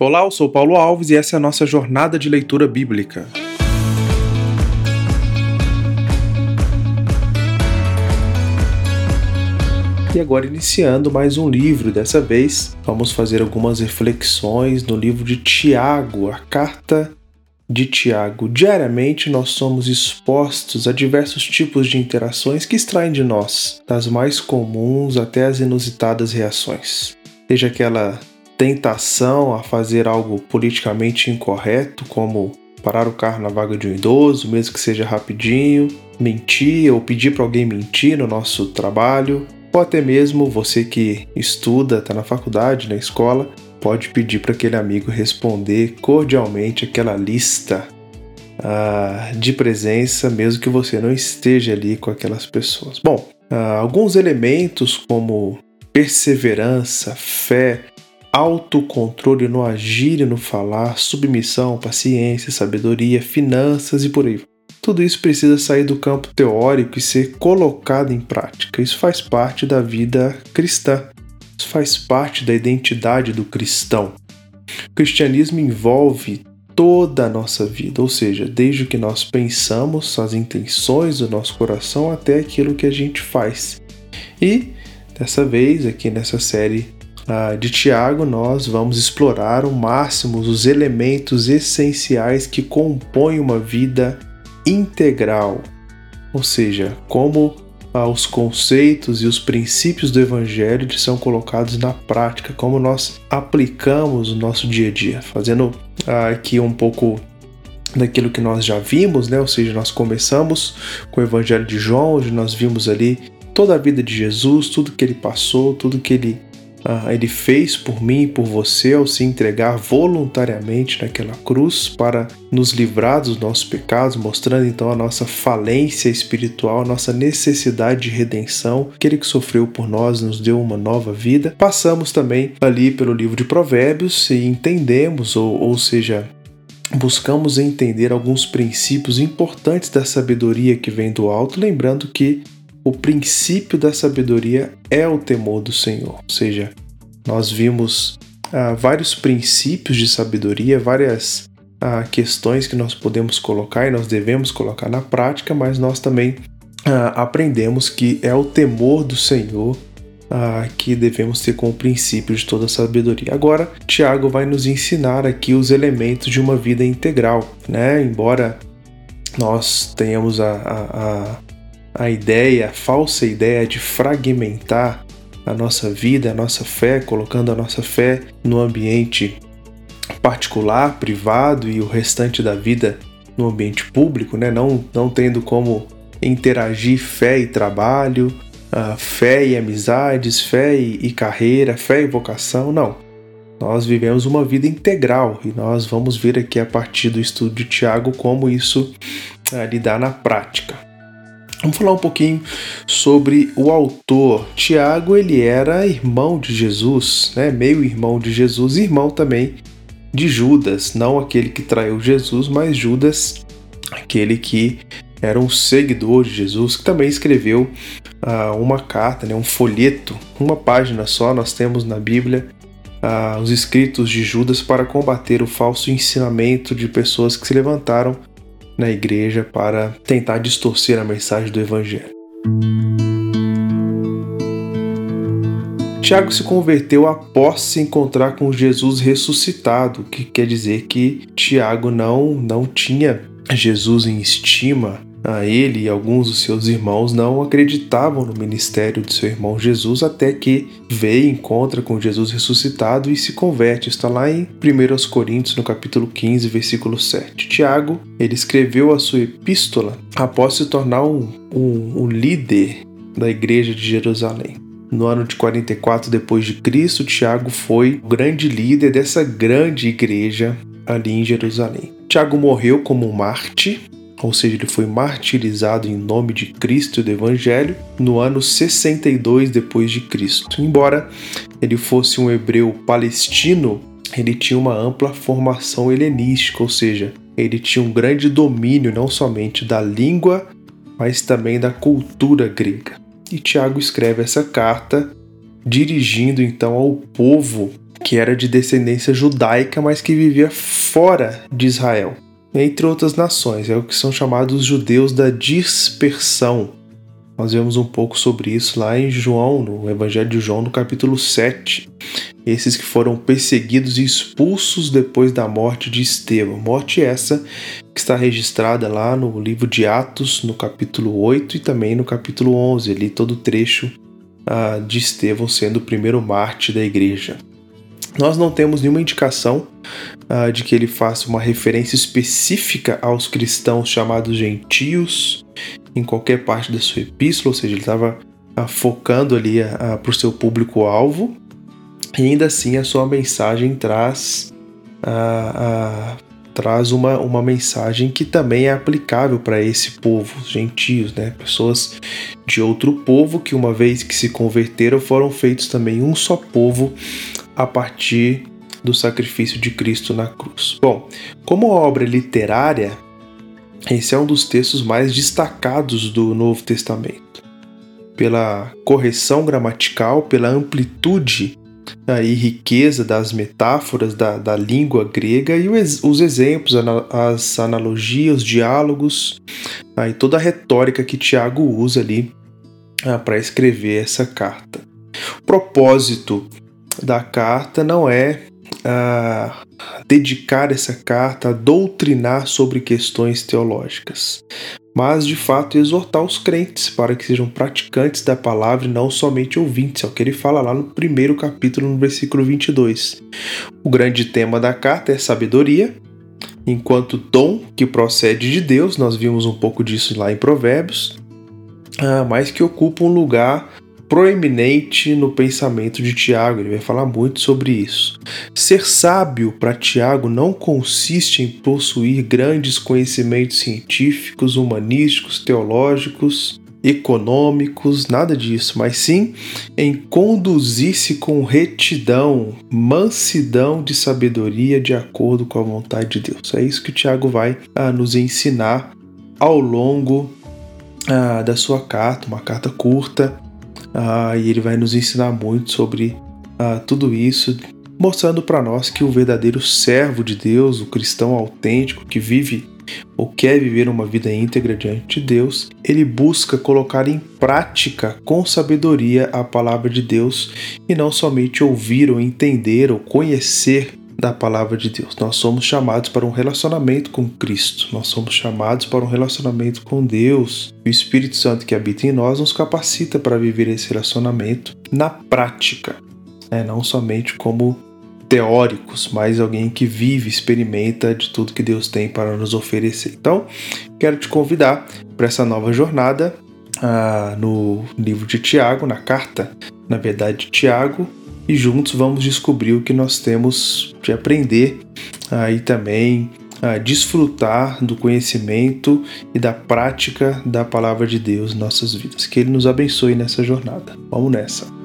Olá, eu sou Paulo Alves e essa é a nossa jornada de leitura bíblica. E agora iniciando mais um livro, dessa vez vamos fazer algumas reflexões no livro de Tiago, a carta de Tiago. Diariamente nós somos expostos a diversos tipos de interações que extraem de nós, das mais comuns até as inusitadas reações. Seja aquela tentação a fazer algo politicamente incorreto, como parar o carro na vaga de um idoso, mesmo que seja rapidinho, mentir ou pedir para alguém mentir no nosso trabalho, ou até mesmo você que estuda, está na faculdade, na escola, pode pedir para aquele amigo responder cordialmente aquela lista ah, de presença, mesmo que você não esteja ali com aquelas pessoas. Bom, ah, alguns elementos como perseverança, fé, autocontrole no agir e no falar, submissão, paciência, sabedoria, finanças e por aí. Tudo isso precisa sair do campo teórico e ser colocado em prática. Isso faz parte da vida cristã. Isso faz parte da identidade do cristão. O cristianismo envolve toda a nossa vida, ou seja, desde o que nós pensamos, as intenções do nosso coração até aquilo que a gente faz. E dessa vez, aqui nessa série de Tiago, nós vamos explorar ao máximo os elementos essenciais que compõem uma vida integral, ou seja, como ah, os conceitos e os princípios do Evangelho são colocados na prática, como nós aplicamos no nosso dia a dia, fazendo ah, aqui um pouco daquilo que nós já vimos, né? Ou seja, nós começamos com o Evangelho de João, onde nós vimos ali toda a vida de Jesus, tudo que ele passou, tudo que ele ah, ele fez por mim e por você ao se entregar voluntariamente naquela cruz para nos livrar dos nossos pecados, mostrando então a nossa falência espiritual, a nossa necessidade de redenção. Aquele que sofreu por nós nos deu uma nova vida. Passamos também ali pelo livro de Provérbios e entendemos, ou, ou seja, buscamos entender alguns princípios importantes da sabedoria que vem do alto, lembrando que o princípio da sabedoria é o temor do Senhor. Ou seja, nós vimos ah, vários princípios de sabedoria, várias ah, questões que nós podemos colocar e nós devemos colocar na prática, mas nós também ah, aprendemos que é o temor do Senhor ah, que devemos ter como princípio de toda sabedoria. Agora, Tiago vai nos ensinar aqui os elementos de uma vida integral, né? Embora nós tenhamos a, a, a ideia, a falsa ideia de fragmentar a nossa vida, a nossa fé, colocando a nossa fé no ambiente particular, privado e o restante da vida no ambiente público, né? não, não tendo como interagir fé e trabalho, uh, fé e amizades, fé e, carreira, fé e vocação, não. Nós vivemos uma vida integral e nós vamos ver aqui a partir do estudo de Tiago como isso uh, lidar na prática. Vamos falar um pouquinho sobre o autor. Tiago, ele era irmão de Jesus, né? Meio irmão de Jesus, irmão também de Judas, não aquele que traiu Jesus, mas Judas, aquele que era um seguidor de Jesus, que também escreveu uh, uma carta, né, um folheto, uma página só, nós temos na Bíblia uh, os escritos de Judas para combater o falso ensinamento de pessoas que se levantaram na igreja para tentar distorcer a mensagem do Evangelho. Tiago se converteu após se encontrar com Jesus ressuscitado, que quer dizer que Tiago não, não tinha Jesus em estima a ele e alguns dos seus irmãos não acreditavam no ministério de seu irmão Jesus até que vê e encontra com Jesus ressuscitado e se converte. Está lá em 1 Coríntios, no capítulo 15, versículo 7. Tiago, ele escreveu a sua epístola após se tornar um, um, um líder da igreja de Jerusalém. No ano de 44 depois de Cristo, Tiago foi o grande líder dessa grande igreja ali em Jerusalém. Tiago morreu como um Marte, ou seja, ele foi martirizado em nome de Cristo e do Evangelho no ano 62 depois de Cristo. Embora ele fosse um hebreu palestino, ele tinha uma ampla formação helenística, ou seja, ele tinha um grande domínio não somente da língua, mas também da cultura grega. E Tiago escreve essa carta dirigindo então ao povo que era de descendência judaica, mas que vivia fora de Israel, entre outras nações, é o que são chamados judeus da dispersão. Nós vemos um pouco sobre isso lá em João, no Evangelho de João, no capítulo 7. Esses que foram perseguidos e expulsos depois da morte de Estevão. Morte essa que está registrada lá no livro de Atos, no capítulo 8 e também no capítulo 11, ali todo o trecho uh, de Estevão sendo o primeiro mártir da igreja. Nós não temos nenhuma indicação uh, de que ele faça uma referência específica aos cristãos chamados gentios em qualquer parte da sua epístola, ou seja, ele estava uh, focando ali uh, para o seu público-alvo, e ainda assim a sua mensagem traz, traz uma, uma mensagem que também é aplicável para esse povo, os gentios, né? pessoas de outro povo que, uma vez que se converteram, foram feitos também um só povo a partir do sacrifício de Cristo na cruz. Bom, como obra literária, esse é um dos textos mais destacados do Novo Testamento. Pela correção gramatical, pela amplitude e riqueza das metáforas da, da língua grega e os exemplos, as analogias, os diálogos e toda a retórica que Tiago usa ali ah, para escrever essa carta. O propósito da carta não é a dedicar essa carta a doutrinar sobre questões teológicas, mas de fato exortar os crentes para que sejam praticantes da palavra e não somente ouvintes, é o que ele fala lá no primeiro capítulo, no versículo 22. O grande tema da carta é sabedoria, enquanto dom que procede de Deus, nós vimos um pouco disso lá em Provérbios, ah, mas que ocupa um lugar proeminente no pensamento de Tiago, ele vai falar muito sobre isso. Ser sábio para Tiago não consiste em possuir grandes conhecimentos científicos, humanísticos, teológicos, econômicos, nada disso, mas sim em conduzir-se com retidão, mansidão de sabedoria de acordo com a vontade de Deus. É isso que o Tiago vai ah, nos ensinar ao longo ah, da sua carta, uma carta curta, ah, e ele vai nos ensinar muito sobre ah, tudo isso, mostrando para nós que o verdadeiro servo de Deus, o cristão autêntico que vive ou quer viver uma vida íntegra diante de Deus, ele busca colocar em prática com sabedoria a palavra de Deus e não somente ouvir ou entender ou conhecer da palavra de Deus. Nós somos chamados para um relacionamento com Cristo, nós somos chamados para um relacionamento com Deus. O Espírito Santo que habita em nós nos capacita para viver esse relacionamento na prática, né? não somente como teóricos, mas alguém que vive, experimenta de tudo que Deus tem para nos oferecer. Então, quero te convidar para essa nova jornada ah, no livro de Tiago, na carta, na verdade, de Tiago, e juntos vamos descobrir o que nós temos de aprender aí também a desfrutar do conhecimento e da prática da palavra de Deus em nossas vidas. Que Ele nos abençoe nessa jornada. Vamos nessa.